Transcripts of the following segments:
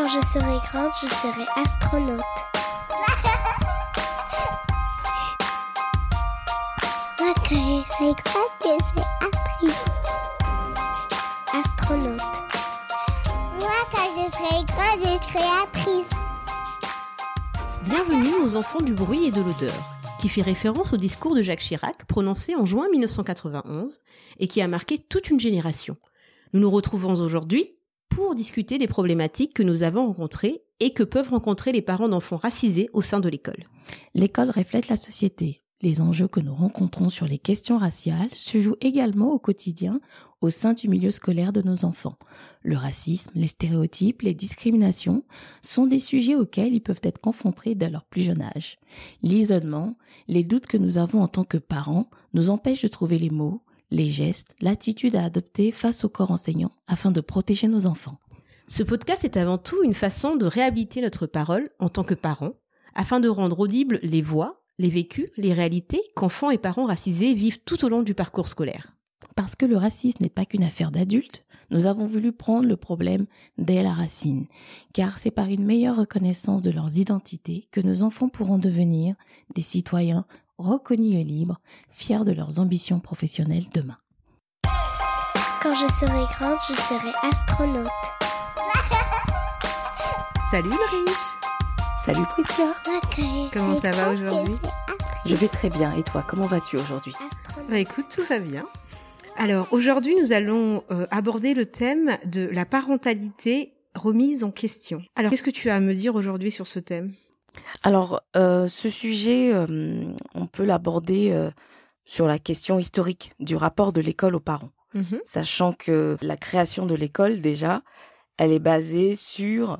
Quand je serai grande, je serai astronaute. Moi, quand je serai grande, je serai actrice. Astronaute. Moi, quand je serai grande, je serai actrice. Bienvenue aux enfants du bruit et de l'odeur, qui fait référence au discours de Jacques Chirac prononcé en juin 1991 et qui a marqué toute une génération. Nous nous retrouvons aujourd'hui pour discuter des problématiques que nous avons rencontrées et que peuvent rencontrer les parents d'enfants racisés au sein de l'école. L'école reflète la société. Les enjeux que nous rencontrons sur les questions raciales se jouent également au quotidien au sein du milieu scolaire de nos enfants. Le racisme, les stéréotypes, les discriminations sont des sujets auxquels ils peuvent être confrontés dès leur plus jeune âge. L'isolement, les doutes que nous avons en tant que parents nous empêchent de trouver les mots, les gestes, l'attitude à adopter face au corps enseignant afin de protéger nos enfants. Ce podcast est avant tout une façon de réhabiliter notre parole en tant que parents, afin de rendre audibles les voix, les vécus, les réalités qu'enfants et parents racisés vivent tout au long du parcours scolaire. Parce que le racisme n'est pas qu'une affaire d'adultes, nous avons voulu prendre le problème dès la racine, car c'est par une meilleure reconnaissance de leurs identités que nos enfants pourront devenir des citoyens reconnus et libres, fiers de leurs ambitions professionnelles demain. Quand je serai grande, je serai astronaute. Salut Ulrich Salut Prisca, je Comment ça va aujourd'hui? je vais très bien et toi, comment vas-tu aujourd'hui? Astronaute. Bah écoute, tout va bien. Alors aujourd'hui, nous allons euh, aborder le thème de la parentalité remise en question. Alors, qu'est-ce que tu as à me dire aujourd'hui sur ce thème? Alors, euh, ce sujet, euh, on peut l'aborder euh, sur la question historique du rapport de l'école aux parents, Mhm. sachant que la création de l'école, déjà, elle est basée sur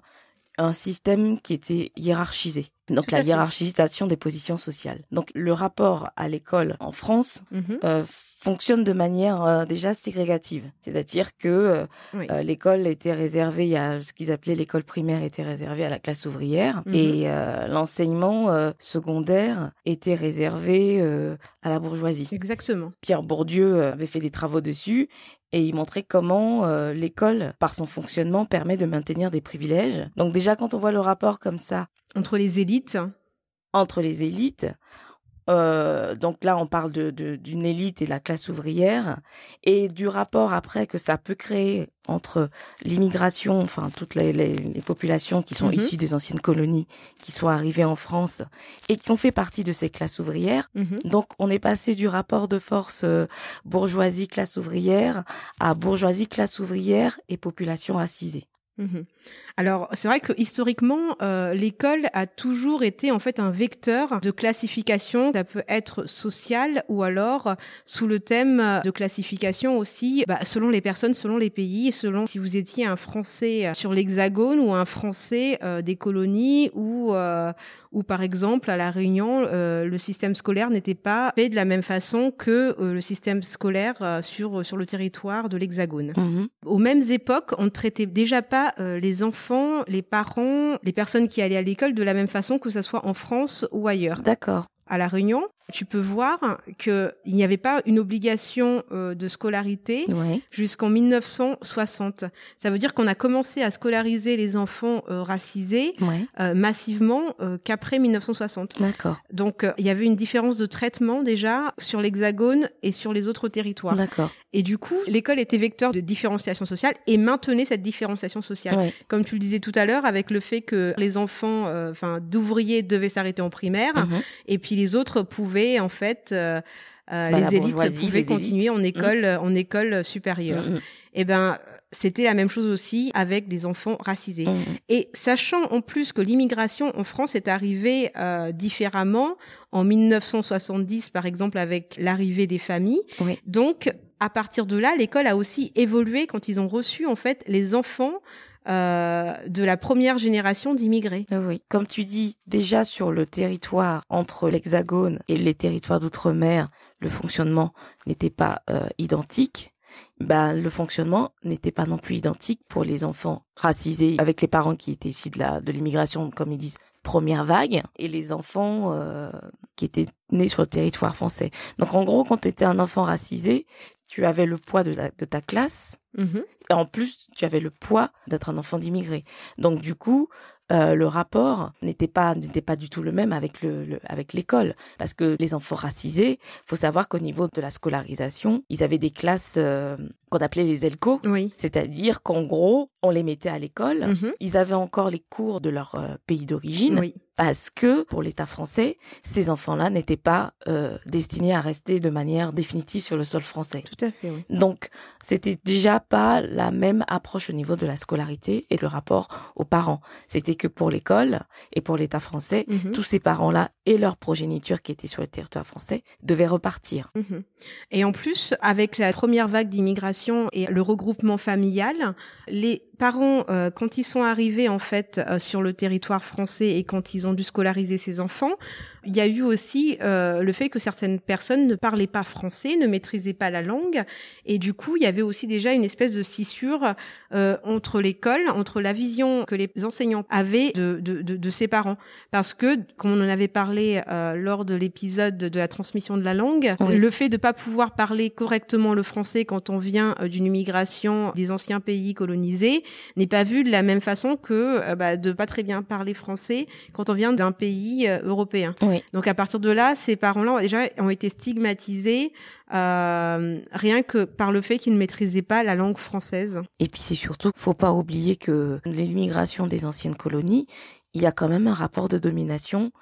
un système qui était hiérarchisé. Donc Tout la hiérarchisation des positions sociales. Donc le rapport à l'école en France Mhm. euh, fonctionne de manière euh, déjà ségrégative. C'est-à-dire que euh, Oui. euh, l'école était réservée, il y a ce qu'ils appelaient l'école primaire était réservée à la classe ouvrière Mhm. et euh, l'enseignement euh, secondaire était réservé euh, à la bourgeoisie. Exactement. Pierre Bourdieu avait fait des travaux dessus et il montrait comment euh, l'école, par son fonctionnement, permet de maintenir des privilèges. Donc déjà, quand on voit le rapport comme ça Entre les élites, entre les élites. Euh, donc là, on parle de de- d'une élite et de la classe ouvrière et du rapport après que ça peut créer entre l'immigration, enfin toutes les, les, les populations qui sont Mhm. issues des anciennes colonies, qui sont arrivées en France et qui ont fait partie de ces classes ouvrières. Mhm. Donc on est passé du rapport de force euh, bourgeoisie classe ouvrière à bourgeoisie classe ouvrière et population racisée. Mhm. Alors, c'est vrai que historiquement, euh, l'école a toujours été en fait un vecteur de classification. Ça peut être social ou alors sous le thème de classification aussi, bah, selon les personnes, selon les pays, selon si vous étiez un Français euh, sur l'Hexagone ou un Français euh, des colonies ou euh, ou par exemple à la Réunion, euh, le système scolaire n'était pas fait de la même façon que euh, le système scolaire euh, sur sur le territoire de l'Hexagone Mhm. aux mêmes époques, on ne traitait déjà pas euh, les enfants, les parents, les personnes qui allaient à l'école de la même façon que ça soit en France ou ailleurs. D'accord. À la Réunion, tu peux voir que il n'y avait pas une obligation euh, de scolarité jusqu'en 1960. Ça veut dire qu'on a commencé à scolariser les enfants euh, racisés euh, massivement qu'après 1960. D'accord. Donc il y avait une différence de traitement déjà sur l'Hexagone et sur les autres territoires. D'accord. Et du coup, l'école était vecteur de différenciation sociale et maintenait cette différenciation sociale. Comme tu le disais tout à l'heure, avec le fait que les enfants, enfin, d'ouvriers devaient s'arrêter en primaire, Mhm. et puis les autres pouvaient, en fait, euh, euh, Bah, les élites pouvaient les continuer en école, en école supérieure. Mhm. Et ben, c'était la même chose aussi avec des enfants racisés. Et sachant en plus que l'immigration en France est arrivée euh, différemment en 1970, par exemple, avec l'arrivée des familles. Oui. Donc, à partir de là, l'école a aussi évolué quand ils ont reçu en fait les enfants euh, de la première génération d'immigrés. Oui, Oui, comme tu dis, déjà sur le territoire entre l'Hexagone et les territoires d'outre-mer, le fonctionnement n'était pas euh, identique. Bah, le fonctionnement n'était pas non plus identique pour les enfants racisés avec les parents qui étaient issus de de l'immigration, comme ils disent, première vague, et les enfants euh, qui étaient nés sur le territoire français. Donc en gros, quand tu étais un enfant racisé, tu avais le poids de, de ta classe. Mhm. Et en plus, tu avais le poids d'être un enfant d'immigré. Donc du coup, euh, le rapport n'était pas n'était pas du tout le même avec le, le- avec l'école parce que les enfants racisés, faut savoir qu'au niveau de la scolarisation, ils avaient des classes euh, qu'on appelait les ELCO, Oui. c'est-à-dire qu'en gros, on les mettait à l'école. Mhm. Ils avaient encore les cours de leur euh, pays d'origine Oui. Parce que pour l'État français, ces enfants-là n'étaient pas euh, destinés à rester de manière définitive sur le sol français. Tout à fait. Oui. Donc, c'était déjà pas la même approche au niveau de la scolarité et le rapport aux parents. C'était que pour l'école et pour l'État français, Mhm. tous ces parents-là et leur progéniture qui étaient sur le territoire français devaient repartir. Mhm. Et en plus, avec la première vague d'immigration et le regroupement familial, les parents, euh, quand ils sont arrivés en fait euh, sur le territoire français et quand ils ont dû scolariser ces enfants, il y a eu aussi euh, le fait que certaines personnes ne parlaient pas français, ne maîtrisaient pas la langue, et du coup, il y avait aussi déjà une espèce de scissure euh, entre l'école, entre la vision que les enseignants avaient de, de, de, de ses parents, parce que, comme on en avait parlé euh, lors de l'épisode de la transmission de la langue, Oui. le fait de pas pouvoir parler correctement le français quand on vient euh, d'une immigration des anciens pays colonisés n'est pas vu de la même façon que euh, bah, de pas très bien parler français quand on vient d'un pays euh, européen. Oui. Donc à partir de là, ces parents-là déjà ont été stigmatisés euh, rien que par le fait qu'ils ne maîtrisaient pas la langue française. Et puis c'est surtout, faut pas oublier que l'immigration des anciennes colonies, il y a quand même un rapport de domination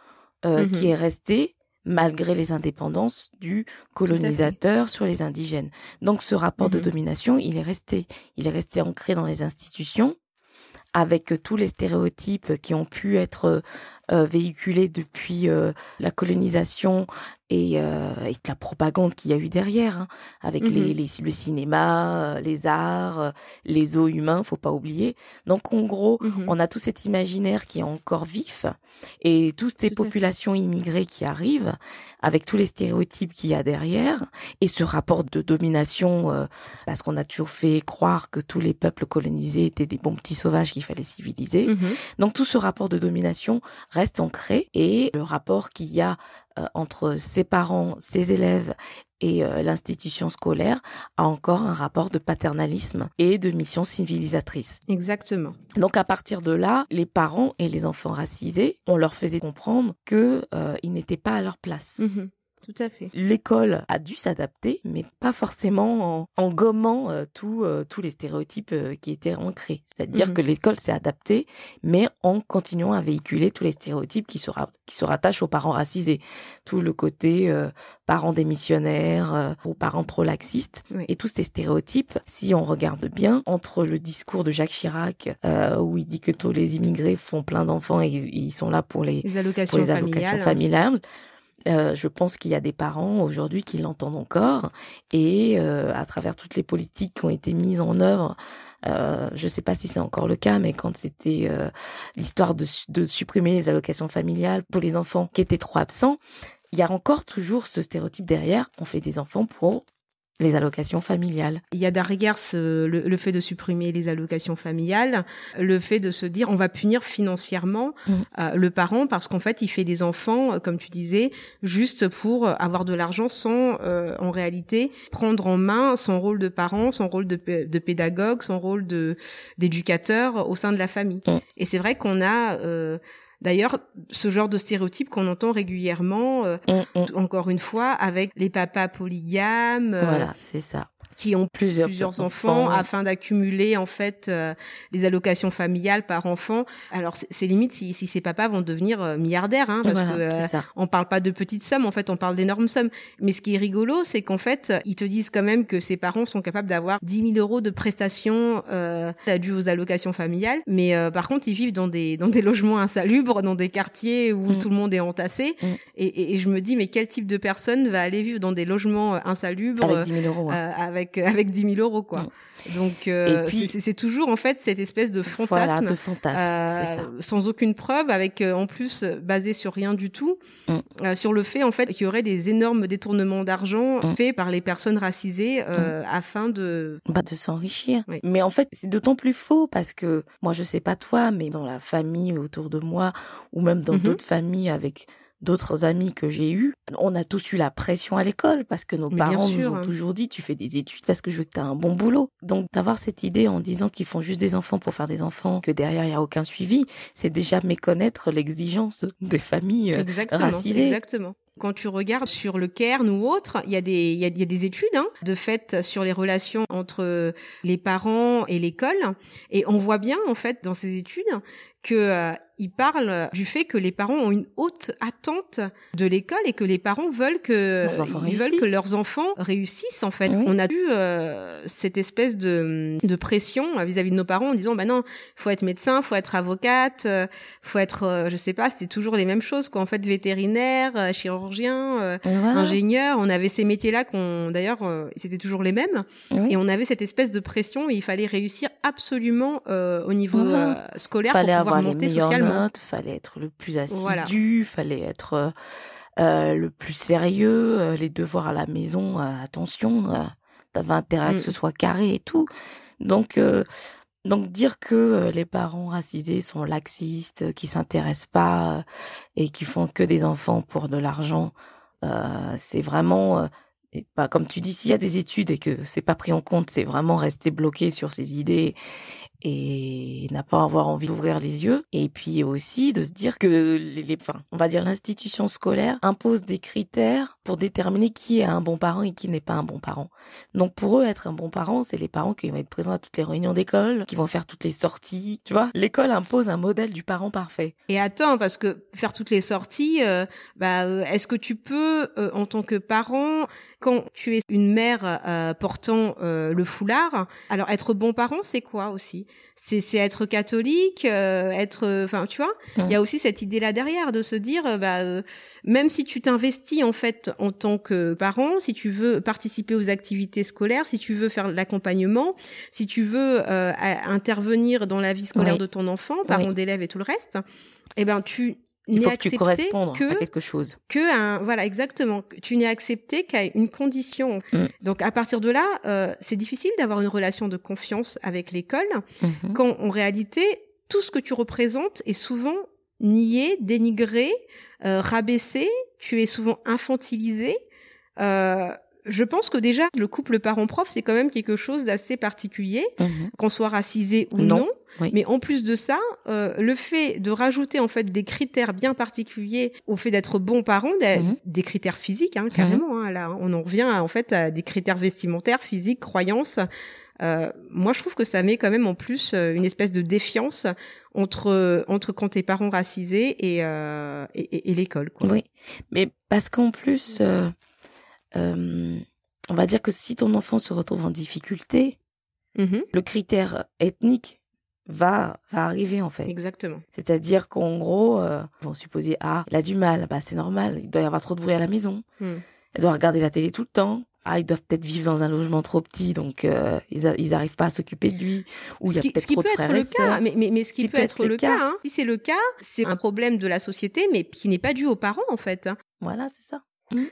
euh, Mhm. qui est resté malgré les indépendances du colonisateur sur les indigènes. Donc ce rapport de Mhm. domination, il est resté, il est resté ancré dans les institutions avec tous les stéréotypes qui ont pu être euh, véhiculés depuis euh, la colonisation et, euh, et la propagande qu'il y a eu derrière, hein, avec Mhm. les, les, le cinéma, euh, les arts, les eaux humains, faut pas oublier. Donc en gros, Mhm. on a tout cet imaginaire qui est encore vif et toutes ces Tout à fait. populations immigrées qui arrivent avec tous les stéréotypes qu'il y a derrière et ce rapport de domination euh, parce qu'on a toujours fait croire que tous les peuples colonisés étaient des bons petits sauvages qu'il fallait civiliser. Mhm. Donc tout ce rapport de domination reste ancré et le rapport qu'il y a euh, entre ses parents, ses élèves et euh, l'institution scolaire a encore un rapport de paternalisme et de mission civilisatrice. Exactement. Donc à partir de là, les parents et les enfants racisés, on leur faisait comprendre que euh, ils n'étaient pas à leur place. Mhm. Tout à fait. L'école a dû s'adapter, mais pas forcément en, en gommant euh, tous euh, tous les stéréotypes euh, qui étaient ancrés. C'est-à-dire Mhm. que l'école s'est adaptée, mais en continuant à véhiculer tous les stéréotypes qui se, ra- qui se rattachent aux parents racisés. Tout le côté parents démissionnaires ou parents trop laxistes. Oui. Et tous ces stéréotypes, si on regarde bien, entre le discours de Jacques Chirac, où il dit que tous les immigrés font plein d'enfants et ils- ils sont là pour les Les allocations pour les allocations familiales. familiales. Euh, je pense qu'il y a des parents aujourd'hui qui l'entendent encore et euh, à travers toutes les politiques qui ont été mises en œuvre, euh, je ne sais pas si c'est encore le cas, mais quand c'était l'histoire de, de supprimer les allocations familiales pour les enfants qui étaient trop absents, il y a encore toujours ce stéréotype derrière. On fait des enfants pour les allocations familiales. Il y a derrière ce, le, le fait de supprimer les allocations familiales, le fait de se dire on va punir financièrement Mm. euh, le parent parce qu'en fait il fait des enfants, euh, comme tu disais, juste pour euh, avoir de l'argent sans euh, en réalité prendre en main son rôle de parent, son rôle de, de pédagogue, son rôle de d'éducateur au sein de la famille. Mm. Et c'est vrai qu'on a euh, D'ailleurs, ce genre de stéréotype qu'on entend régulièrement, euh, On- on- encore une fois, avec les papas polygames, euh, voilà, c'est ça. qui ont Plusieurs, plusieurs enfants afin d'accumuler en fait euh, les allocations familiales par enfant. Alors c'est limite si, si ces papas vont devenir euh, milliardaires, hein, parce Voilà, que euh, ça. on parle pas de petites sommes, en fait on parle d'énormes sommes. Mais ce qui est rigolo, c'est qu'en fait ils te disent quand même que ces parents sont capables d'avoir 10 000 euros de prestations euh, dues aux allocations familiales, mais euh, par contre ils vivent dans des dans des logements insalubres, dans des quartiers où Mm. tout le monde est entassé. Mm. Et, et, et je me dis mais quel type de personne va aller vivre dans des logements euh, insalubres Avec 10 000 euros. hein. euh, avec avec 10 000 euros quoi. Donc euh, c'est- toujours en fait cette espèce de fantasme Voilà, de fantasme, euh, ça. sans aucune preuve, avec euh, en plus euh, basé sur rien du tout, Mm. euh, sur le fait en fait qu'il y aurait des énormes détournements d'argent faits par les personnes racisées euh, afin de bah, de s'enrichir. Oui. Mais en fait, c'est d'autant plus faux parce que moi, je sais pas toi, mais dans la famille autour de moi ou même dans Mhm. d'autres familles avec d'autres amis que j'ai eus, on a tous eu la pression à l'école parce que nos Mais parents nous ont hein. toujours dit tu fais des études parce que je veux que tu aies un bon boulot. Donc d'avoir cette idée en disant qu'ils font juste des enfants pour faire des enfants, que derrière il y a aucun suivi, c'est déjà méconnaître l'exigence des familles euh, Exactement, racisées. exactement. Quand tu regardes sur le Cairn ou autre, il y a des, il y a, il y a des études hein, de fait sur les relations entre les parents et l'école, et on voit bien en fait dans ces études que euh, ils parlent du fait que les parents ont une haute attente de l'école et que les parents veulent que ils veulent que leurs enfants réussissent en fait. Oui. On a eu euh, cette espèce de, de pression vis-à-vis de nos parents en disant bah non, faut être médecin, faut être avocate, euh, faut être euh, je sais pas, c'était toujours les mêmes choses quoi en fait vétérinaire, euh, chirurgien, euh, Voilà. ingénieur, on avait ces métiers-là qu'on d'ailleurs c'était toujours les mêmes Oui. et on avait cette espèce de pression où il fallait réussir absolument euh, au niveau Voilà. scolaire fallait pour pouvoir avoir monter socialement. Notes, fallait être le plus assidu, Voilà. fallait être euh, euh, le plus sérieux, euh, les devoirs à la maison, euh, attention, t'avais intérêt à Mm. que ce soit carré et tout. Donc donc dire que les parents racisés sont laxistes, qui s'intéressent pas et qui font que des enfants pour de l'argent, c'est vraiment et pas comme tu dis s'il y a des études et que c'est pas pris en compte, c'est vraiment rester bloqué sur ses idées et n'a pas avoir envie d'ouvrir les yeux et puis aussi de se dire que les, les enfin, on va dire l'institution scolaire impose des critères pour déterminer qui est un bon parent et qui n'est pas un bon parent. Donc pour eux être un bon parent, c'est les parents qui vont être présents à toutes les réunions d'école, qui vont faire toutes les sorties, tu vois. L'école impose un modèle du parent parfait. Et attends, parce que faire toutes les sorties, euh, bah, euh, est-ce que tu peux, euh, en tant que parent, quand tu es une mère euh, portant euh, le foulard, alors être bon parent, c'est quoi aussi? C'est c'est être catholique, euh, être, euh, enfin, tu vois, il y a aussi cette idée-là derrière de se dire, euh, bah, euh, même si tu t'investis en fait en tant que parent, si tu veux participer aux activités scolaires, si tu veux faire l'accompagnement, si tu veux euh, intervenir dans la vie scolaire Oui. de ton enfant, parents Oui. d'élèves et tout le reste, eh ben tu Il faut que tu correspondes que à quelque chose. que un voilà exactement tu n'es accepté qu'à une condition Mm. donc à partir de là euh, c'est difficile d'avoir une relation de confiance avec l'école Mhm. quand en réalité tout ce que tu représentes est souvent nié dénigré euh, rabaissé tu es souvent infantilisé euh, je pense que déjà le couple parent-prof c'est quand même quelque chose d'assez particulier Mhm. qu'on soit racisé ou Non, non. oui. Mais en plus de ça, euh, le fait de rajouter en fait des critères bien particuliers au fait d'être bon parent, des, Mhm. des critères physiques hein, carrément. hein, là, on en revient en fait à des critères vestimentaires, physiques, croyances. Euh, moi, je trouve que ça met quand même en plus euh, une espèce de défiance entre entre quand t'es parent racisé et euh, et, et- et l'école. Oui, mais parce qu'en plus, euh, on va dire que si ton enfant se retrouve en difficulté, Mhm, le critère ethnique va, va arriver en fait. exactement. C'est-à-dire qu'en gros, euh, vont supposer ah, il a du mal, bah c'est normal, il doit y avoir trop de bruit à la maison, il doit regarder la télé tout le temps. Ah, ils doivent peut-être vivre dans un logement trop petit, donc euh, ils, a- ils arrivent pas à s'occuper de lui. Ou il y ce a qui, peut-être ce trop peut de être frères le et cas, sœurs. mais, mais, mais ce qui, peut, être, le cas, hein. si c'est le cas, c'est un problème de la société, mais qui n'est pas dû aux parents en fait. hein. Voilà, c'est ça.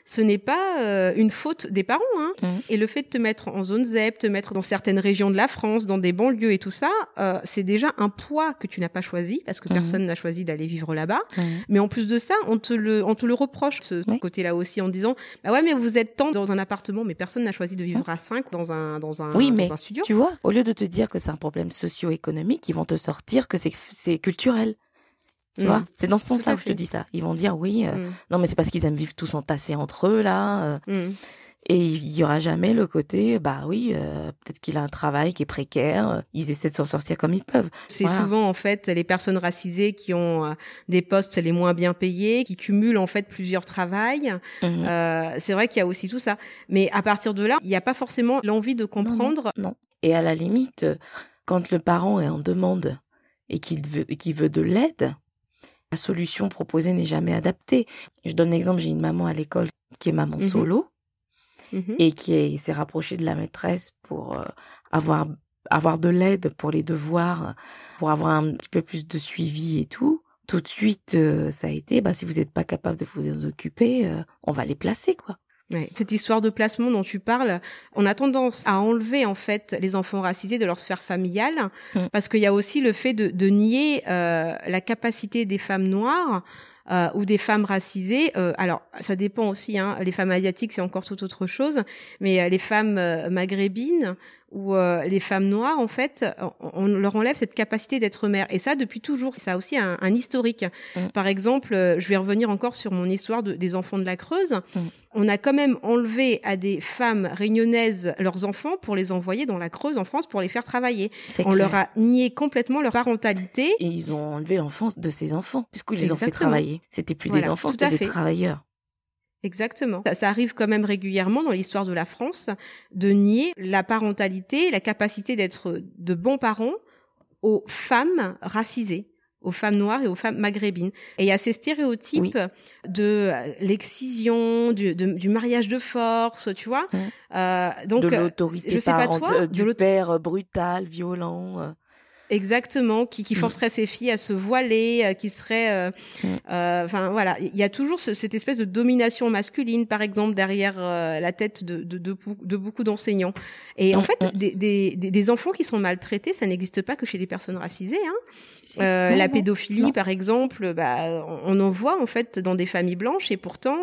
Ce n'est pas euh, une faute des parents. Hein. Mhm. Et le fait de te mettre en zone ZEP, te mettre dans certaines régions de la France, dans des banlieues et tout ça, euh, c'est déjà un poids que tu n'as pas choisi parce que Mhm. personne n'a choisi d'aller vivre là-bas. Mais en plus de ça, on te le, on te le reproche ce Oui. côté-là aussi en disant, bah ouais, mais vous êtes tant dans un appartement, mais personne n'a choisi de vivre à cinq dans un, dans un, Oui, dans mais un studio. Tu vois, au lieu de te dire que c'est un problème socio-économique, ils vont te sortir que c'est culturel. Tu Mm. vois, c'est dans ce sens-là où je te dis ça. Ils vont dire oui, euh, Mm. non mais c'est parce qu'ils aiment vivre tous entassés entre eux là. euh, Mm. et il y aura jamais le côté, bah oui, euh, peut-être qu'il a un travail qui est précaire. ils essaient de s'en sortir comme ils peuvent. C'est Voilà. souvent en fait les personnes racisées qui ont des postes les moins bien payés, qui cumulent en fait plusieurs travails. Mhm. C'est vrai qu'il y a aussi tout ça. Mais à partir de là, il n'y a pas forcément l'envie de comprendre. Non. Et à la limite, quand le parent est en demande et qu'il veut, et qu'il veut de l'aide, la solution proposée n'est jamais adaptée. Je donne l'exemple, j'ai une maman à l'école qui est maman Mhm. solo Mhm. et qui est- s'est rapprochée de la maîtresse pour euh, avoir avoir de l'aide pour les devoirs, pour avoir un petit peu plus de suivi et tout. Tout de suite, euh, ça a été, bah, si vous n'êtes pas capable de vous en occuper, euh, on va les placer, quoi. Ouais. Cette histoire de placement dont tu parles, on a tendance à enlever en fait les enfants racisés de leur sphère familiale, Mm. parce qu'il y a aussi le fait de, de nier euh, la capacité des femmes noires euh, ou des femmes racisées. Euh, alors, ça dépend aussi. Hein, les femmes asiatiques, c'est encore tout autre chose. Mais euh, les femmes euh, maghrébines ou euh, les femmes noires, en fait, on, leur enlève cette capacité d'être mère. Et ça, depuis toujours, ça a aussi un, un historique. Mm. Par exemple, euh, je vais revenir encore sur mon histoire de- des enfants de la Creuse. Mm. On a quand même enlevé à des femmes réunionnaises leurs enfants pour les envoyer dans la Creuse en France pour les faire travailler. On clair. leur a nié complètement leur parentalité. Et ils ont enlevé l'enfance de ses enfants, puisqu'ils les ont fait travailler. C'était plus des enfants, c'était des travailleurs. Exactement. Ça, ça arrive quand même régulièrement dans l'histoire de la France de nier la parentalité, la capacité d'être de bons parents aux femmes racisées aux femmes noires et aux femmes maghrébines. Et il y a ces stéréotypes Oui. de euh, l'excision, du, de- du mariage de force, tu vois. Euh, donc, de euh, l'autorité je sais pas parent- toi, euh, du père euh, brutal, violent. Euh. Exactement, qui, qui Mm. forcerait ses filles à se voiler, euh, qui serait, euh, Mm. euh, enfin voilà, il y a toujours ce- cette espèce de domination masculine, par exemple derrière euh, la tête de, de, de, beaucoup d'enseignants. Et en Mm, fait, des, des, des- enfants qui sont maltraités, ça n'existe pas que chez des personnes racisées. Hein. Euh, non, la pédophilie, non. par exemple, bah, on on en voit en fait dans des familles blanches, et pourtant.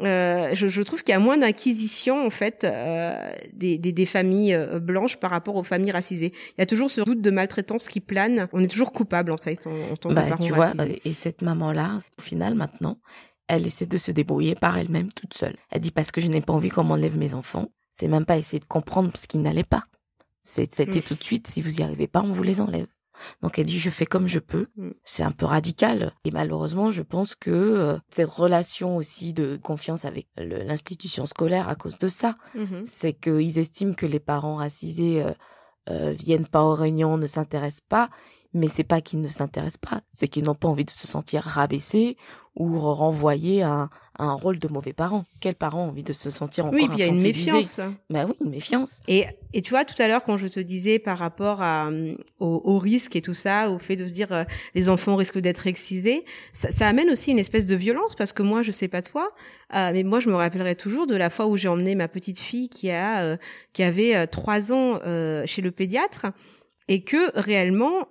Euh, je, je trouve qu'il y a moins d'inquisition en fait euh, des, des, des familles euh, blanches par rapport aux familles racisées. Il y a toujours ce doute de maltraitance qui plane. On est toujours coupable en fait en, en tant que Bah, parent tu vois, racisé. et cette maman-là, au final, maintenant, elle essaie de se débrouiller par elle-même toute seule. Elle dit parce que je n'ai pas envie qu'on m'enlève mes enfants. C'est même pas essayer de comprendre ce qui n'allait pas. C'était Mm. tout de suite, si vous y arrivez pas, on vous les enlève. Donc elle dit je fais comme je peux. Mm. C'est un peu radical et malheureusement je pense que euh, cette relation aussi de confiance avec l'institution scolaire à cause de ça, Mhm. c'est qu'ils estiment que les parents racisés euh, euh, viennent pas aux réunions, ne s'intéressent pas, mais c'est pas qu'ils ne s'intéressent pas, c'est qu'ils n'ont pas envie de se sentir rabaissés ou renvoyés à un, à un rôle de mauvais parent. Quel parent a envie de se sentir encore Oui, il y a une méfiance. Bah oui, une méfiance. Et, et tu vois, tout à l'heure, quand je te disais par rapport à, hum, au, au risque et tout ça, au fait de se dire euh, les enfants risquent d'être excisés, ça, ça amène aussi une espèce de violence parce que moi, je sais pas toi, euh, mais moi, je me rappellerai toujours de la fois où j'ai emmené ma petite fille qui a euh, qui avait euh, trois ans euh, chez le pédiatre et que réellement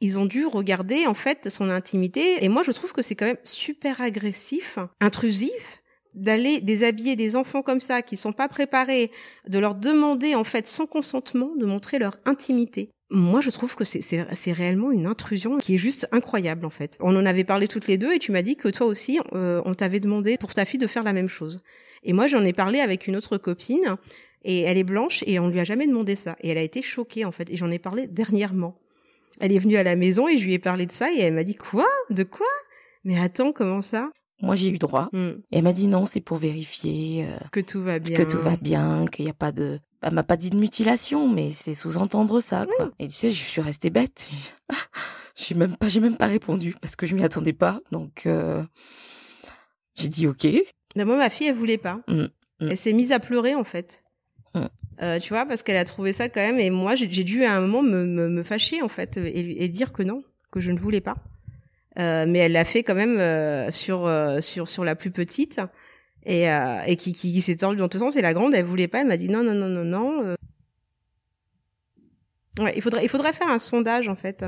ils ont dû regarder en fait son intimité et moi je trouve que c'est quand même super agressif, intrusif d'aller déshabiller des enfants comme ça qui sont pas préparés, de leur demander en fait sans consentement de montrer leur intimité. Moi, je trouve que c'est- réellement une intrusion qui est juste incroyable en fait. On en avait parlé toutes les deux et tu m'as dit que toi aussi, euh, on t'avait demandé pour ta fille de faire la même chose. Et moi, j'en ai parlé avec une autre copine et elle est blanche et on lui a jamais demandé ça. Et elle a été choquée en fait. Et j'en ai parlé dernièrement. Elle est venue à la maison et je lui ai parlé de ça et elle m'a dit quoi? De quoi? Mais attends, comment ça? Moi j'ai eu droit. Hmm, Et elle m'a dit non, c'est pour vérifier euh, Que tout va bien. que tout va bien, qu'il n'y a pas de... Elle m'a pas dit de mutilation, mais c'est sous-entendre ça, quoi. Et tu sais, je suis restée bête. J'ai même pas, j'ai même pas répondu parce que je m'y attendais pas. Donc, euh, j'ai dit ok. Mais moi, ma fille, elle voulait pas. Mm, mm. Elle s'est mise à pleurer, en fait. Euh, tu vois, parce qu'elle a trouvé ça quand même. Et moi, j'ai dû à un moment me, me, fâcher, en fait, et, dire que non, que je ne voulais pas. Euh, mais elle l'a fait quand même euh, sur, sur, sur la plus petite. Et, et qui, qui, qui s'est tordue dans tous sens. Et la grande, elle voulait pas. Elle m'a dit non, non, non, non, non. il faudrait, il faudrait faire un sondage, en fait.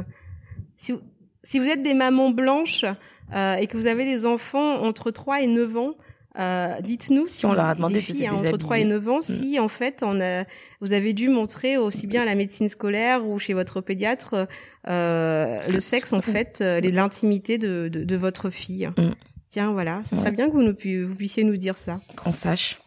Si vous, si vous êtes des mamans blanches et que vous avez des enfants entre 3 et 9 ans, euh, dites-nous Si on leur a demandé filles hein, entre 3 et déshabiller. 9 ans, si en fait on a, vous avez dû montrer aussi bien à la médecine scolaire ou chez votre pédiatre euh, le sexe en fait, euh, l'intimité de, de, de votre fille. Mm. Tiens, voilà, ce Ouais. serait bien que vous, nous, vous puissiez nous dire ça. Qu'on sache.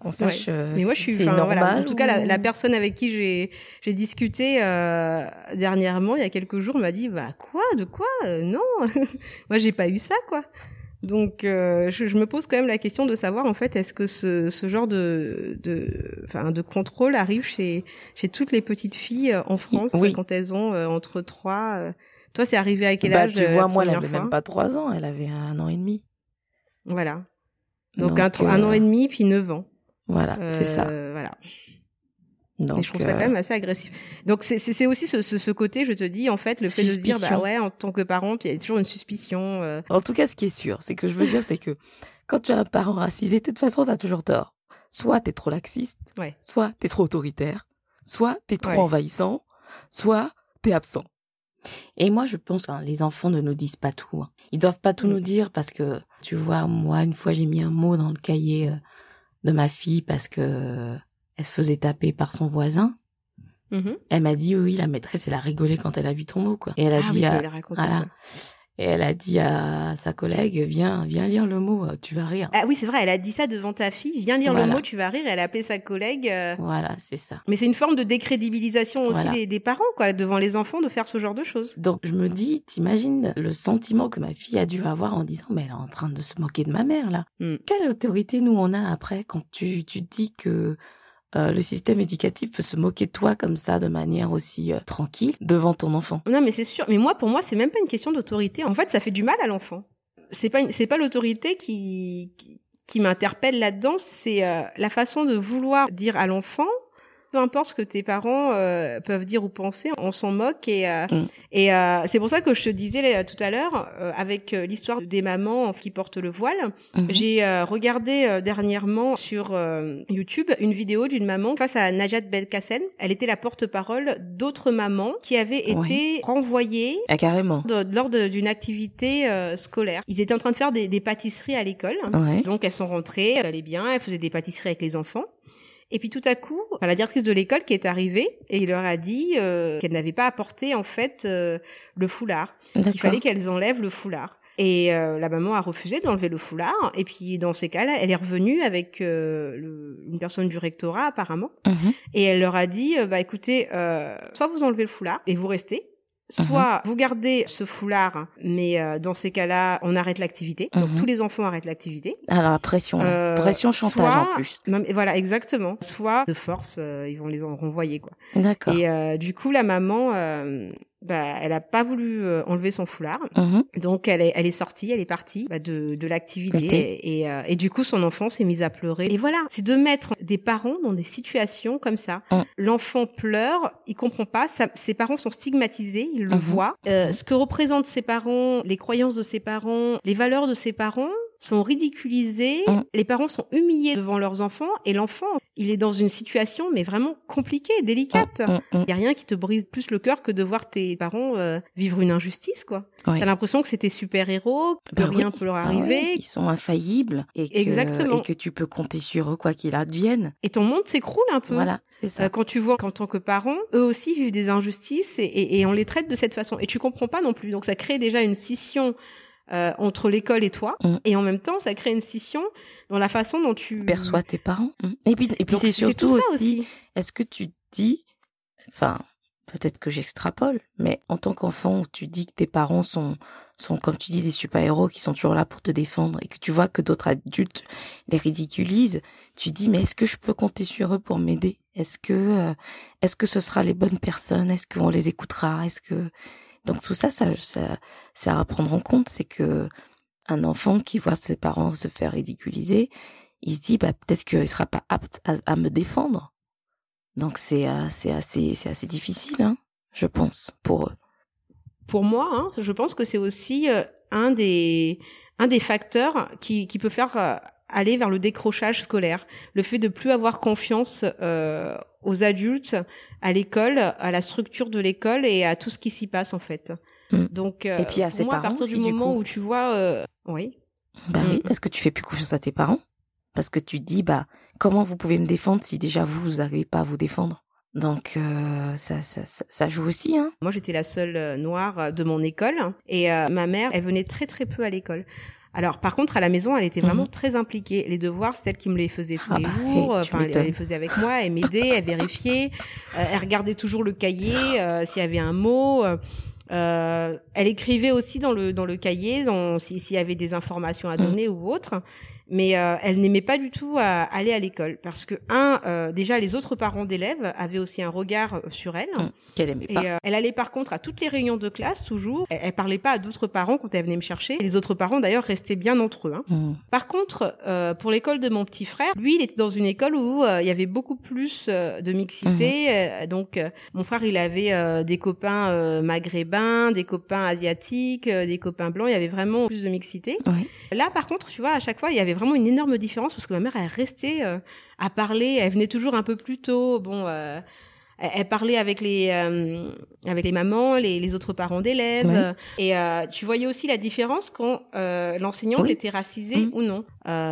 Qu'on sache euh, Mais moi, je suis, normal. voilà. En tout cas, la, la personne avec qui j'ai j'ai discuté euh, dernièrement, il y a quelques jours, m'a dit bah quoi, de quoi? Euh, Non, moi j'ai pas eu ça quoi. Donc, euh, je, je me pose quand même la question de savoir en fait, est-ce que ce, ce genre de de enfin de contrôle arrive chez chez toutes les petites filles euh, en France Oui. quand elles ont euh, entre trois. euh, Toi, c'est arrivé à quel bah, âge tu euh, vois, moi, elle première avait fois? même pas trois ans, elle avait un an et demi. Voilà. Donc, un, un euh, an et demi puis neuf ans. Voilà, c'est ça. Euh, Voilà. Donc, et je trouve ça euh, quand même assez agressif. Donc c'est aussi ce, ce, ce côté, je te dis, en fait, le fait de se dire, bah ouais, en tant que parent, il y a toujours une suspicion. euh, En tout cas, ce qui est sûr, c'est que je veux dire, c'est que quand tu as un parent racisé, de toute façon, t'as toujours tort. Soit t'es trop laxiste, Ouais. soit t'es trop autoritaire, soit t'es trop Ouais. envahissant, soit t'es absent. Et moi, je pense que les enfants ne nous disent pas tout. hein. Ils doivent pas tout Mm. nous dire parce que, tu vois, moi, une fois, j'ai mis un mot dans le cahier euh, de ma fille parce que euh, elle se faisait taper par son voisin. Mhm. Elle m'a dit, oui, la maîtresse, elle a rigolé quand elle a vu ton mot, quoi. Et elle a ah dit, oui, à- voilà. ça. et elle a dit à sa collègue, viens, viens lire le mot, euh, tu vas rire. Ah oui, c'est vrai, elle a dit ça devant ta fille. Viens lire Voilà. le mot, tu vas rire. Elle a appelé sa collègue. euh, Voilà, c'est ça. Mais c'est une forme de décrédibilisation aussi Voilà. des, des parents, quoi, devant les enfants, de faire ce genre de choses. Donc je me dis, t'imagines le sentiment que ma fille a dû avoir en disant, mais elle est en train de se moquer de ma mère là. Mm. Quelle autorité nous on a après quand tu tu dis que euh, le système éducatif peut se moquer de toi comme ça de manière aussi euh, tranquille devant ton enfant. Non, mais c'est sûr. Mais moi, pour moi, c'est même pas une question d'autorité. En fait, ça fait du mal à l'enfant. C'est pas, c'est pas l'autorité qui, qui m'interpelle là-dedans. C'est euh, la façon de vouloir dire à l'enfant. Peu importe ce que tes parents euh, peuvent dire ou penser, on s'en moque et euh, Mm. et euh, c'est pour ça que je te disais là, tout à l'heure euh, avec euh, l'histoire des mamans qui portent le voile. Mhm. J'ai euh, regardé euh, dernièrement sur euh, YouTube une vidéo d'une maman face à Najat Belkacem. Elle était la porte-parole d'autres mamans qui avaient été renvoyées Ah carrément. de- lors d'une activité euh, scolaire. Ils étaient en train de faire des, des pâtisseries à l'école. Ouais. Donc elles sont rentrées, elles allaient bien, elles faisaient des pâtisseries avec les enfants. Et puis tout à coup, enfin, la directrice de l'école qui est arrivée et il leur a dit euh, qu'elle n'avait pas apporté en fait euh, le foulard. Il fallait qu'elles enlèvent le foulard. Et euh, la maman a refusé d'enlever le foulard. Et puis dans ces cas-là, elle est revenue avec euh, le- une personne du rectorat apparemment. Mhm. Et elle leur a dit, euh, bah écoutez, euh, soit vous enlevez le foulard et vous restez, soit vous gardez ce foulard, mais euh, dans ces cas-là, on arrête l'activité. Donc tous les enfants arrêtent l'activité. Alors pression, là. Euh, pression chantage soit- en plus. Non, mais voilà, exactement. Soit de force, euh, ils vont les en renvoyer quoi. D'accord. Et euh, du coup, la maman, euh, bah, elle a pas voulu euh, enlever son foulard. Mhm. Donc elle est, elle est sortie, elle est partie bah, de, de l'activité Activité. et, et, euh, et du coup son enfant s'est mise à pleurer. Et voilà, c'est de mettre des parents dans des situations comme ça. Mm. L'enfant pleure, il comprend pas, sa- ses parents sont stigmatisés, il le Mhm. voit. Euh, ce que représentent ses parents, les croyances de ses parents, les valeurs de ses parents sont ridiculisées, Mm. les parents sont humiliés devant leurs enfants et l'enfant, il est dans une situation mais vraiment compliquée, délicate. Mm, mm. Il y a rien qui te brise plus le cœur que de voir tes parents euh, vivre une injustice, quoi. Oui. T'as l'impression que c'est tes super-héros, que Bah rien oui. peut leur Ah arriver, ouais, ils sont infaillibles et que, Exactement. et que tu peux compter sur eux quoi qu'il advienne. et ton monde s'écroule un peu. Voilà, c'est ça. Euh, quand tu vois qu'en tant que parents, eux aussi vivent des injustices et, et, et on les traite de cette façon. Et tu comprends pas non plus. Donc ça crée déjà une scission euh, entre l'école et toi. Mm. Et en même temps, ça crée une scission dans la façon dont tu perçois tes parents. Mm. Et puis, et puis c'est surtout tout ça aussi, est-ce que tu dis, enfin, peut-être que j'extrapole, mais en tant qu'enfant, tu dis que tes parents sont, sont, comme tu dis, des super-héros qui sont toujours là pour te défendre et que tu vois que d'autres adultes les ridiculisent, tu dis, mais est-ce que je peux compter sur eux pour m'aider? Est-ce que, euh, est-ce que ce sera les bonnes personnes? Est-ce qu'on les écoutera? Est-ce que, donc tout ça, ça, ça, c'est à prendre en compte, c'est que un enfant qui voit ses parents se faire ridiculiser, il se dit bah peut-être qu'il sera pas apte à, me défendre. Donc c'est euh, c'est assez c'est assez difficile hein, je pense pour eux. pour moi, hein, je pense que c'est aussi euh, un des un des facteurs qui qui peut faire euh, aller vers le décrochage scolaire, le fait de plus avoir confiance euh, aux adultes, à l'école, à la structure de l'école et à tout ce qui s'y passe en fait. Mm. Donc euh, Et puis à ses moi, à parents partir aussi, du du moment coup. où tu vois, euh, oui, Bah Mm. oui, parce que tu fais plus confiance à tes parents parce que tu te dis bah comment vous pouvez me défendre si déjà vous vous n'arrivez pas à vous défendre? Donc euh, ça, ça ça ça joue aussi hein. Moi, j'étais la seule noire de mon école et euh, ma mère, elle venait très très peu à l'école. Alors, par contre, à la maison, elle était vraiment Mhm. très impliquée. Les devoirs, c'est elle qui me les faisait tous Ah les bah, jours. hey, Enfin, elle, les faisait avec moi. Elle m'aidait, elle vérifiait. Euh, elle regardait toujours le cahier euh, s'il y avait un mot. euh, elle écrivait aussi dans le dans le cahier, si- s'il y avait des informations à Mhm. donner ou autre. Mais euh, elle n'aimait pas du tout à aller à l'école parce que un, euh, déjà les autres parents d'élèves avaient aussi un regard euh, sur elle. Mm. Qu'elle aimait Et pas. euh, elle allait par contre à toutes les réunions de classe toujours. Elle, elle parlait pas à d'autres parents quand elle venait me chercher. Les autres parents d'ailleurs restaient bien entre eux. hein. Mm. Par contre, euh, pour l'école de mon petit frère, lui, il était dans une école où euh, il y avait beaucoup plus de mixité. Euh, donc, euh, mon frère, il avait euh, des copains euh, maghrébins, des copains asiatiques, euh, des copains blancs. Il y avait vraiment plus de mixité. Oui. Là, par contre, tu vois, à chaque fois, il y avait vraiment une énorme différence parce que ma mère, elle restait euh, à parler. Elle venait toujours un peu plus tôt. Bon. euh, elle, elle parlait avec les euh, avec les mamans, les, les autres parents d'élèves, Ouais. et tu voyais aussi la différence quand l'enseignante Oui. était racisée Mhm. ou non.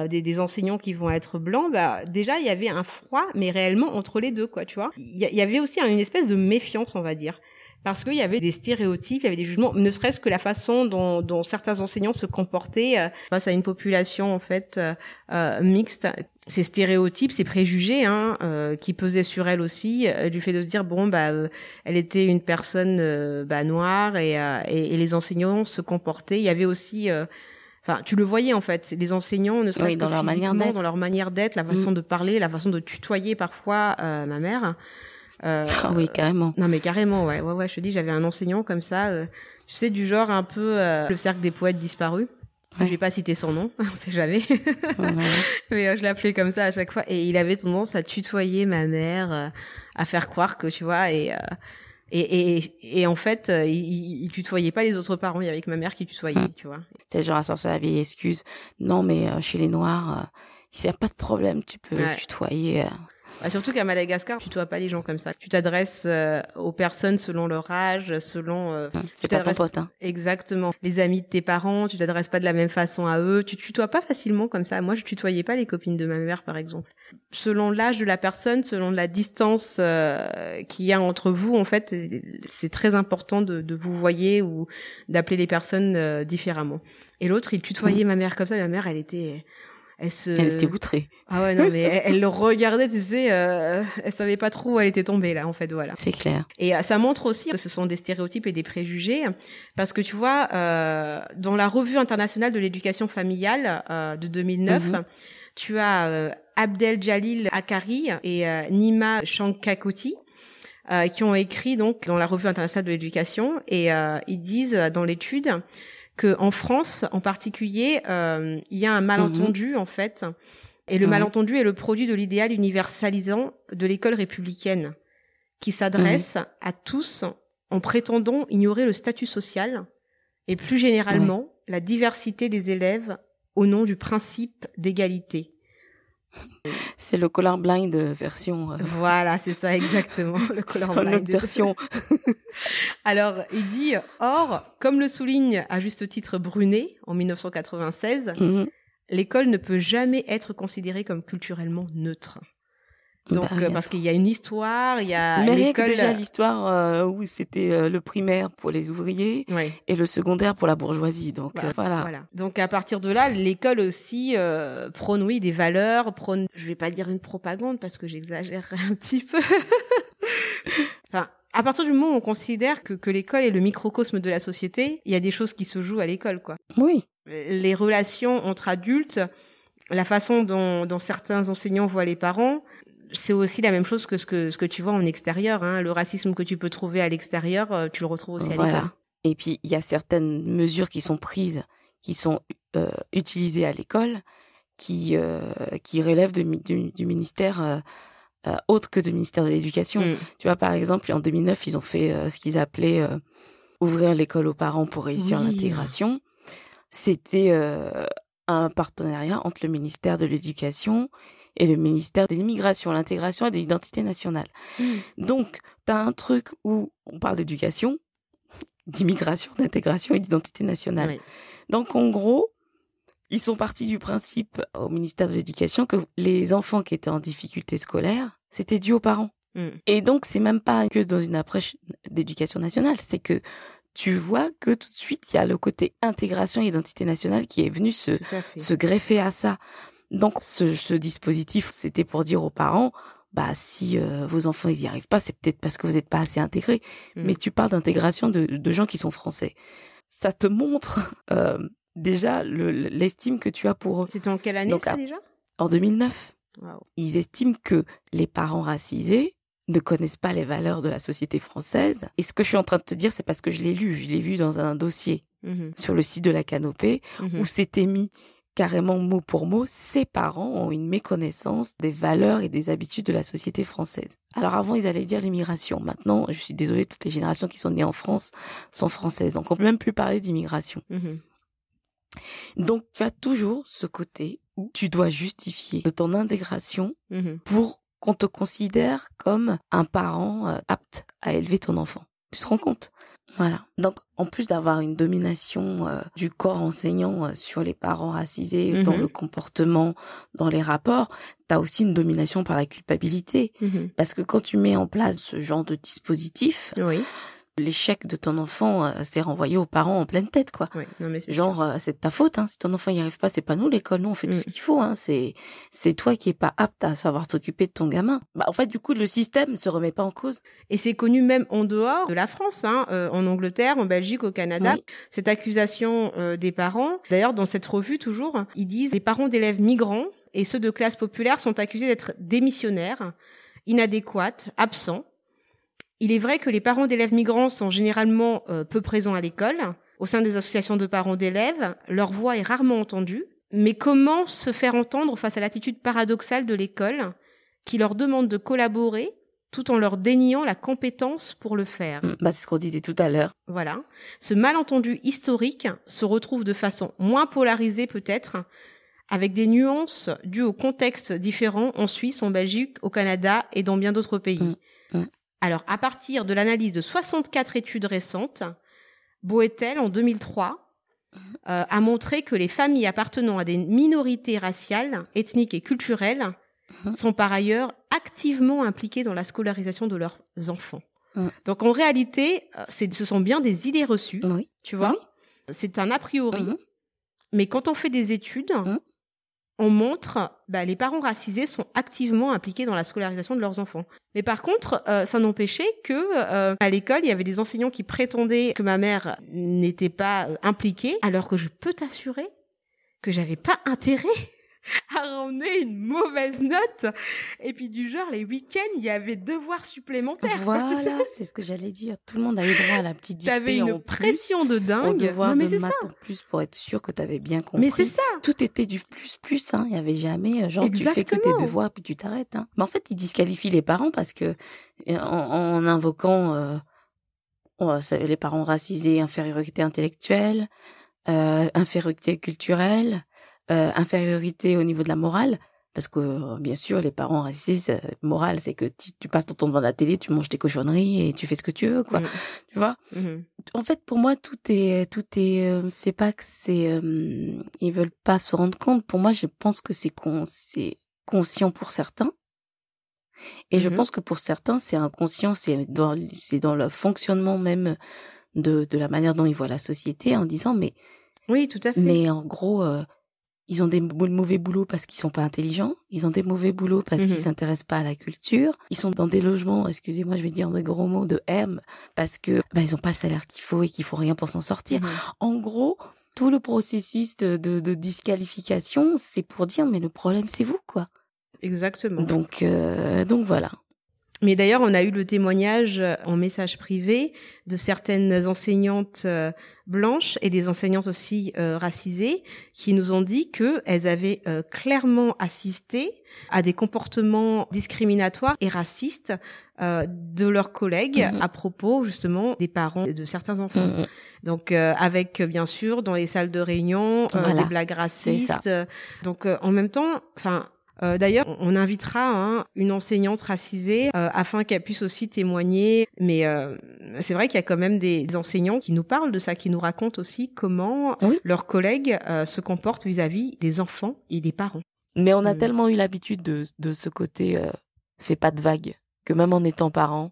Des, des enseignants qui vont être blancs, bah déjà il y avait un froid, mais réellement entre les deux, quoi, tu vois. Il y, a- il y avait aussi une espèce de méfiance, on va dire. Parce qu'il y avait des stéréotypes, il y avait des jugements, ne serait-ce que la façon dont, dont certains enseignants se comportaient euh, face à une population en fait euh, euh, mixte. Ces stéréotypes, ces préjugés hein, euh, qui pesaient sur elle aussi, euh, du fait de se dire bon bah euh, elle était une personne bah, noire et, euh, et, et les enseignants se comportaient. Il y avait aussi euh, Enfin, tu le voyais en fait, les enseignants, ne serait-ce Oui, dans que leur manière physiquement, d'être. dans leur manière d'être, la façon Mm. de parler, la façon de tutoyer parfois euh, ma mère. Euh, Ah oui, carrément. non mais carrément, ouais, ouais, ouais. Je te dis, j'avais un enseignant comme ça, euh, tu sais, du genre un peu euh, le cercle des poètes disparus. Ouais. Je vais pas citer son nom, on sait jamais, Ouais. mais euh, je l'appelais comme ça à chaque fois. Et il avait tendance à tutoyer ma mère, à faire croire que tu vois, et euh, et, et, et en fait, il, il tutoyait pas les autres parents. Il y avait que ma mère qui tutoyait, Mm. tu vois. C'est genre à sortir la vieille excuse. Non, mais chez les Noirs, il n'y a pas de problème, tu peux Ouais. tutoyer. Bah, surtout qu'à Madagascar, tu tutoies pas les gens comme ça. Tu t'adresses euh, aux personnes selon leur âge, selon euh, C'est pas ton pote, hein. Exactement. Les amis de tes parents, tu t'adresses pas de la même façon à eux. Tu tutoies pas facilement comme ça. Moi, je tutoyais pas les copines de ma mère, par exemple. Selon l'âge de la personne, selon la distance euh, qu'il y a entre vous, en fait, c'est très important de, de vous voyer ou d'appeler les personnes euh, différemment. Et l'autre, il tutoyait ma mère comme ça. Ma mère, elle était, elle se, Elle était outrée. ah ouais non mais elle, elle le regardait, tu sais, euh, elle savait pas trop où elle était tombée là, en fait, voilà. C'est clair. Et euh, ça montre aussi que ce sont des stéréotypes et des préjugés, parce que tu vois, euh, dans la revue internationale de l'éducation familiale euh, de 2009, Mhm. tu as euh, Abdel Jalil Akari et euh, Nima Shankakoti. euh, qui ont écrit donc dans la revue internationale de l'éducation et euh, ils disent dans l'étude en France en particulier euh, il y a un malentendu en fait et le Mhm. malentendu est le produit de l'idéal universalisant de l'école républicaine qui s'adresse à tous en prétendant ignorer le statut social et plus généralement la diversité des élèves au nom du principe d'égalité. C'est le color blind version. euh, Voilà, c'est ça exactement, le color une blind. version. Alors, il dit, or, comme le souligne à juste titre Brunet en 1996, Mhm. l'école ne peut jamais être considérée comme culturellement neutre. Donc, Bah oui, euh, parce qu'il y a une histoire, il y a l'école. déjà l'histoire euh, où c'était euh, le primaire pour les ouvriers Ouais. et le secondaire pour la bourgeoisie. Donc euh, voilà. Voilà. Donc à partir de là, l'école aussi euh, prône oui des valeurs, prône je vais pas dire une propagande parce que j'exagère un petit peu. enfin, à partir du moment où on considère que, que l'école est le microcosme de la société, il y a des choses qui se jouent à l'école quoi. Oui. Les relations entre adultes, la façon dont, dont certains enseignants voient les parents, c'est aussi la même chose que ce que ce que tu vois en extérieur. Hein. Le racisme que tu peux trouver à l'extérieur, euh, tu le retrouves aussi à l'école. Voilà. Et puis il y a certaines mesures qui sont prises, qui sont euh, utilisées à l'école, qui euh, qui relèvent de du, du ministère euh, autre que du ministère de l'Éducation. Mm. Tu vois, par exemple, en 2009, ils ont fait ce qu'ils appelaient ouvrir l'école aux parents pour réussir Oui. l'intégration. C'était un partenariat entre le ministère de l'Éducation et le ministère de l'Immigration, l'intégration et de l'identité nationale. Donc, tu as un truc où on parle d'éducation, d'immigration, d'intégration et d'identité nationale. Oui. Donc, en gros, ils sont partis du principe au ministère de l'Éducation que les enfants qui étaient en difficulté scolaire, c'était dû aux parents. Mm. Et donc, c'est même pas que dans une approche d'éducation nationale, c'est que tu vois que tout de suite, il y a le côté intégration et identité nationale qui est venu se greffer à ça. Donc, ce, ce dispositif, c'était pour dire aux parents, bah, si euh, vos enfants, ils y arrivent pas, c'est peut-être parce que vous n'êtes pas assez intégrés. Mm. Mais tu parles d'intégration de, de gens qui sont français. Ça te montre euh, déjà le- l'estime que tu as pour eux. C'était en quelle année Donc, ça à- déjà? En 2009, Waouh. ils estiment que les parents racisés ne connaissent pas les valeurs de la société française. Et ce que je suis en train de te dire, c'est parce que je l'ai lu. Je l'ai vu dans un dossier Mhm, sur le site de la Canopée mhm. où c'était mis carrément mot pour mot, ces parents ont une méconnaissance des valeurs et des habitudes de la société française. Alors avant, ils allaient dire l'immigration. Maintenant, je suis désolée, toutes les générations qui sont nées en France sont françaises. Donc on peut même plus parler d'immigration. Mhm. Donc tu as toujours ce côté où tu dois justifier de ton intégration Mhm. pour qu'on te considère comme un parent euh, apte à élever ton enfant. Tu te rends compte? Voilà. Donc, en plus d'avoir une domination euh, du corps enseignant euh, sur les parents racisés, dans Mhm. le comportement, dans les rapports, t'as aussi une domination par la culpabilité. Mhm. Parce que quand tu mets en place ce genre de dispositif, Oui. L'échec de ton enfant euh, s'est renvoyé aux parents en pleine tête, quoi. Oui. Non, mais c'est Genre, euh, c'est de ta faute, hein. Si ton enfant y arrive pas, c'est pas nous, l'école. Nous, on fait tout Mm. ce qu'il faut, hein. C'est, c'est toi qui es pas apte à savoir t'occuper de ton gamin. Bah, en fait, du coup, le système se remet pas en cause. Et c'est connu même en dehors de la France, hein, euh, en Angleterre, en Belgique, au Canada. Oui. Cette accusation euh, des parents, d'ailleurs dans cette revue toujours, ils disent les parents d'élèves migrants et ceux de classe populaire sont accusés d'être démissionnaires, inadéquats, absents. Il est vrai que les parents d'élèves migrants sont généralement euh, peu présents à l'école. Au sein des associations de parents d'élèves, leur voix est rarement entendue. Mais comment se faire entendre face à l'attitude paradoxale de l'école qui leur demande de collaborer tout en leur déniant la compétence pour le faire? Mm. Bah, c'est ce qu'on disait tout à l'heure. Voilà. Ce malentendu historique se retrouve de façon moins polarisée peut-être, avec des nuances dues au contexte différent en Suisse, en Belgique, au Canada et dans bien d'autres pays. Mm, mm. Alors, à partir de l'analyse de 64 études récentes, Boetel, en 2003, euh, a montré que les familles appartenant à des minorités raciales, ethniques et culturelles Mhm. sont par ailleurs activement impliquées dans la scolarisation de leurs enfants. Mhm. Donc en réalité, euh, ce sont bien des idées reçues, Oui. tu vois. Oui. C'est un a priori, Mhm. mais quand on fait des études. On montre bah, les parents racisés sont activement impliqués dans la scolarisation de leurs enfants. Mais par contre, euh, ça n'empêchait que euh, à l'école, il y avait des enseignants qui prétendaient que ma mère n'était pas euh, impliquée, alors que je peux t'assurer que j'avais pas intérêt à ramener une mauvaise note. Et puis du genre, les week-ends, il y avait devoirs supplémentaires. Voilà, Tu sais, c'est ce que j'allais dire. Tout le monde avait droit à la petite dictée T'avais en une plus, pression de dingue. devoir Non, mais de c'est ça. maths en plus pour être sûr que t'avais bien compris. Mais c'est ça. Tout était du plus plus, hein. Il y avait jamais, euh, genre, tu fais que tes Exactement. devoirs puis tu t'arrêtes, hein. Mais en fait, ils disqualifient les parents parce que, euh, en, en invoquant, euh, les parents racisés, infériorité intellectuelle, euh, infériorité culturelle, euh, infériorité au niveau de la morale. Parce que, euh, bien sûr, les parents racisés, c'est- morale, c'est que tu, tu passes ton temps devant la télé, tu manges tes cochonneries et tu fais ce que tu veux, quoi. Mhm. Tu vois? Mhm. en fait, pour moi, tout est, tout est, euh, c'est pas que c'est, euh, ils veulent pas se rendre compte. Pour moi, je pense que c'est con, c'est conscient pour certains. Et je Mhm. pense que pour certains, c'est inconscient, c'est dans, c'est dans le fonctionnement même de, de la manière dont ils voient la société en disant, mais, Oui, tout à fait. mais en gros, euh, ils ont des mauvais boulots parce qu'ils sont pas intelligents. Ils ont des mauvais boulots parce Mhm. qu'ils s'intéressent pas à la culture. Ils sont dans des logements, excusez-moi, je vais dire des gros mots de M parce que bah, ils ont pas le salaire qu'il faut et qu'ils font rien pour s'en sortir. Mhm. En gros, tout le processus de, de, de disqualification, c'est pour dire mais le problème c'est vous quoi. Exactement. Donc euh, donc voilà. Mais d'ailleurs, on a eu le témoignage euh, en message privé de certaines enseignantes euh, blanches et des enseignantes aussi euh, racisées qui nous ont dit que elles avaient euh, clairement assisté à des comportements discriminatoires et racistes euh, de leurs collègues Mhm. à propos justement des parents de certains enfants. Mm. Donc avec bien sûr dans les salles de réunion Voilà, des blagues racistes. Donc en même temps, enfin euh, D'ailleurs, on invitera hein, une enseignante racisée euh, afin qu'elle puisse aussi témoigner. Mais euh, c'est vrai qu'il y a quand même des, des enseignants qui nous parlent de ça, qui nous racontent aussi comment Oui. leurs collègues euh, se comportent vis-à-vis des enfants et des parents. Mais on a Mm. tellement eu l'habitude de de ce côté euh, fais pas de vagues que même en étant parent,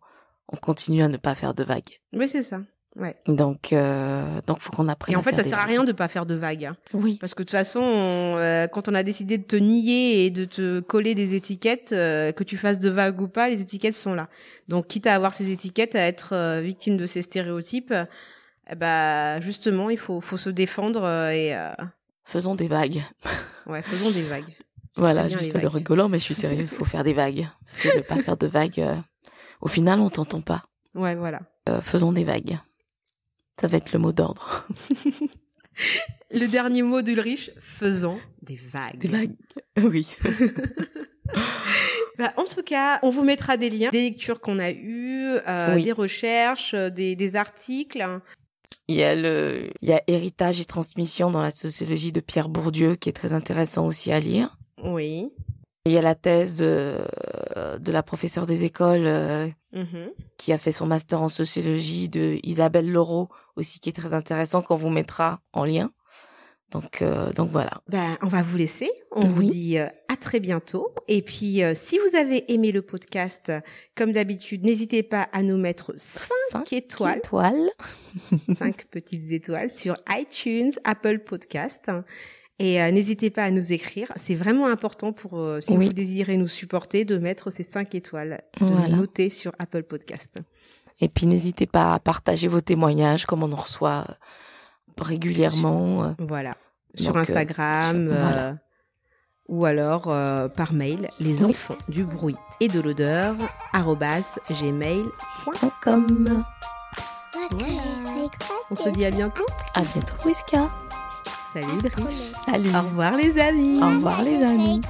on continue à ne pas faire de vagues. Oui, c'est ça. Ouais. Donc euh, donc faut qu'on apprenne. Et en fait, ça sert à rien de pas faire de vagues. hein. Oui. Parce que de toute façon, on, euh, quand on a décidé de te nier et de te coller des étiquettes, euh, que tu fasses de vagues ou pas, les étiquettes sont là. Donc, quitte à avoir ces étiquettes, à être euh, victime de ces stéréotypes, ben, justement, il faut, faut se défendre euh, et euh, Faisons des vagues. ouais, faisons des vagues. Voilà, je dis ça de rigolant, mais je suis sérieuse, faut faire des vagues. Parce que ne pas faire de vagues, euh, au final, on t'entend pas. Ouais, voilà. Euh, faisons des vagues. Ça va être le mot d'ordre. Le dernier mot d'Ulrich, faisons des vagues. Des vagues. Oui. Bah, en tout cas, on vous mettra des liens, des lectures qu'on a eues, euh, Oui. des recherches, euh, des, des articles. Il y a le, il y a héritage et transmission dans la sociologie de Pierre Bourdieu qui est très intéressant aussi à lire. Oui. Il y a la thèse de, de la professeure des écoles euh, Mhm. qui a fait son master en sociologie de Isabelle Laureau aussi qui est très intéressant qu'on vous mettra en lien. Donc euh, donc voilà. Ben, on va vous laisser. On vous dit euh, à très bientôt. Et puis, euh, si vous avez aimé le podcast, comme d'habitude, n'hésitez pas à nous mettre 5 Cinq étoiles, étoiles. 5 petites étoiles sur iTunes, Apple Podcast. Et euh, n'hésitez pas à nous écrire. C'est vraiment important pour, euh, si Oui. vous désirez nous supporter, de mettre ces 5 étoiles, de Voilà. noter sur Apple Podcast. Et puis n'hésitez pas à partager vos témoignages comme on en reçoit euh, régulièrement. euh. Voilà. Sur Donc, Instagram. sur- euh, voilà. ou alors euh, par mail, les Oui. enfants du bruit et de l'odeur, gmail.com. On se dit à bientôt. à bientôt Wiska. Salut. Salut. Au revoir les amis. Au revoir les amis.